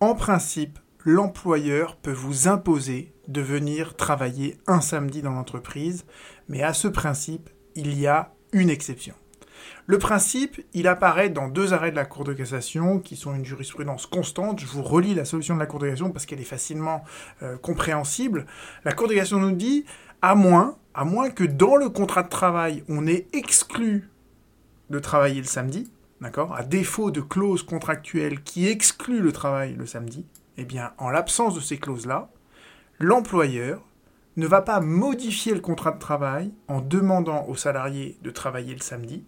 En principe, l'employeur peut vous imposer de venir travailler un samedi dans l'entreprise, mais à ce principe, il y a une exception. Le principe, il apparaît dans deux arrêts de la Cour de cassation qui sont une jurisprudence constante. Je vous relis la solution de la Cour de cassation parce qu'elle est facilement euh, compréhensible. La Cour de cassation nous dit, à moins, à moins que dans le contrat de travail, on ait exclu de travailler le samedi, d'accord? À défaut de clauses contractuelles qui excluent le travail le samedi, eh bien, en l'absence de ces clauses-là, l'employeur ne va pas modifier le contrat de travail en demandant aux salariés de travailler le samedi.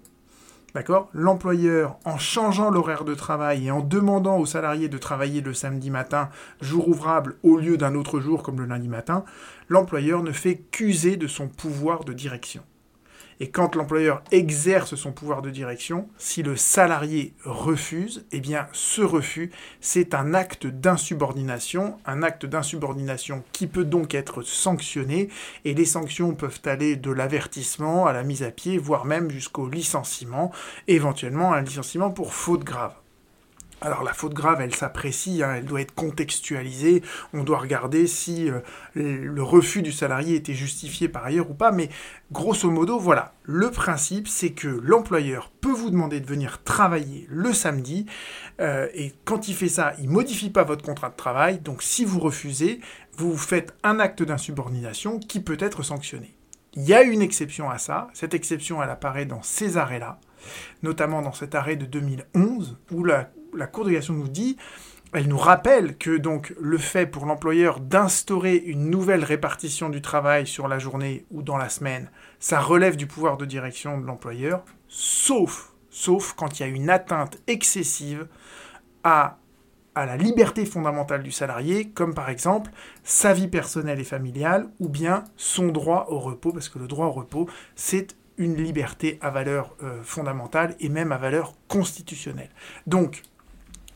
D'accord? L'employeur, en changeant l'horaire de travail et en demandant aux salariés de travailler le samedi matin, jour ouvrable, au lieu d'un autre jour comme le lundi matin, l'employeur ne fait qu'user de son pouvoir de direction. Et quand l'employeur exerce son pouvoir de direction, si le salarié refuse, eh bien ce refus, c'est un acte d'insubordination, un acte d'insubordination qui peut donc être sanctionné, et les sanctions peuvent aller de l'avertissement à la mise à pied, voire même jusqu'au licenciement, éventuellement un licenciement pour faute grave. Alors la faute grave, elle s'apprécie, hein, elle doit être contextualisée, on doit regarder si euh, le refus du salarié était justifié par ailleurs ou pas, mais grosso modo, voilà, le principe c'est que l'employeur peut vous demander de venir travailler le samedi, euh, et quand il fait ça, il modifie pas votre contrat de travail, donc si vous refusez, vous faites un acte d'insubordination qui peut être sanctionné. Il y a une exception à ça, cette exception elle apparaît dans ces arrêts-là, notamment dans cet arrêt de 2011, où la la Cour de cassation nous dit, elle nous rappelle que donc le fait pour l'employeur d'instaurer une nouvelle répartition du travail sur la journée ou dans la semaine, ça relève du pouvoir de direction de l'employeur, sauf, sauf quand il y a une atteinte excessive à, à la liberté fondamentale du salarié, comme par exemple sa vie personnelle et familiale, ou bien son droit au repos, parce que le droit au repos, c'est une liberté à valeur euh, fondamentale et même à valeur constitutionnelle. Donc,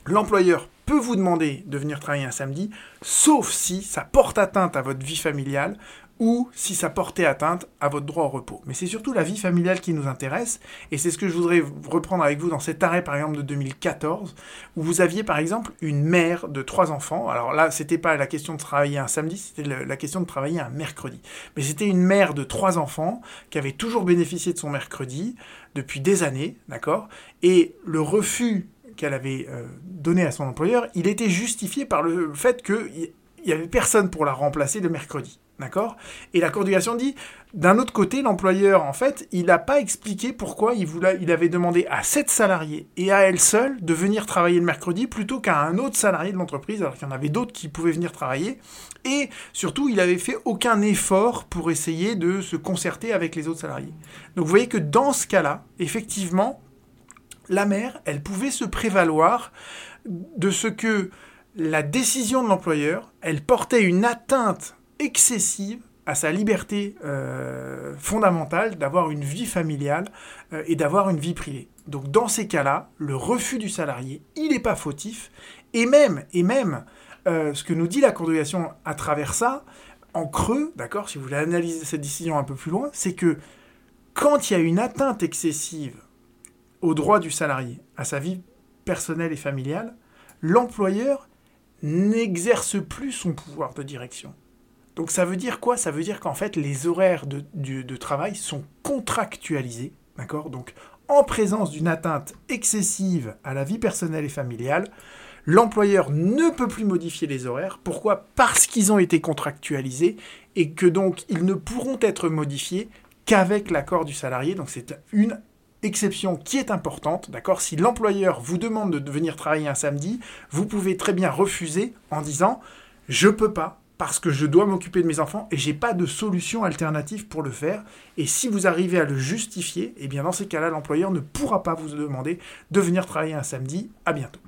l'employeur peut vous demander de venir travailler un samedi, sauf si ça porte atteinte à votre vie familiale ou si ça portait atteinte à votre droit au repos. Mais c'est surtout la vie familiale qui nous intéresse, et c'est ce que je voudrais reprendre avec vous dans cet arrêt, par exemple, de 2014, où vous aviez, par exemple, une mère de trois enfants. Alors là, c'était pas la question de travailler un samedi, c'était la question de travailler un mercredi. Mais c'était une mère de trois enfants qui avait toujours bénéficié de son mercredi depuis des années, d'accord? Et le refus qu'elle avait euh, donné à son employeur, il était justifié par le fait qu'il n'y avait personne pour la remplacer le mercredi. D'accord? Et la Cour dit, d'un autre côté, l'employeur, en fait, il n'a pas expliqué pourquoi il, voulait, il avait demandé à cette salariée et à elle seule de venir travailler le mercredi plutôt qu'à un autre salarié de l'entreprise, alors qu'il y en avait d'autres qui pouvaient venir travailler. Et surtout, il n'avait fait aucun effort pour essayer de se concerter avec les autres salariés. Donc vous voyez que dans ce cas-là, effectivement, la mère, elle pouvait se prévaloir de ce que la décision de l'employeur, elle portait une atteinte excessive à sa liberté euh, fondamentale d'avoir une vie familiale euh, et d'avoir une vie privée. Donc dans ces cas-là, le refus du salarié, il n'est pas fautif, et même, et même, euh, ce que nous dit la de à travers ça, en creux, d'accord, si vous voulez analyser cette décision un peu plus loin, c'est que quand il y a une atteinte excessive au droit du salarié, à sa vie personnelle et familiale, l'employeur n'exerce plus son pouvoir de direction. Donc ça veut dire quoi? Ça veut dire qu'en fait les horaires de, de travail sont contractualisés, d'accord? Donc en présence d'une atteinte excessive à la vie personnelle et familiale, l'employeur ne peut plus modifier les horaires. Pourquoi? Parce qu'ils ont été contractualisés et que donc ils ne pourront être modifiés qu'avec l'accord du salarié. Donc c'est une exception qui est importante, d'accord? Si l'employeur vous demande de venir travailler un samedi, vous pouvez très bien refuser en disant je peux pas parce que je dois m'occuper de mes enfants et j'ai pas de solution alternative pour le faire. Et si vous arrivez à le justifier, eh bien dans ces cas-là, l'employeur ne pourra pas vous demander de venir travailler un samedi. À bientôt.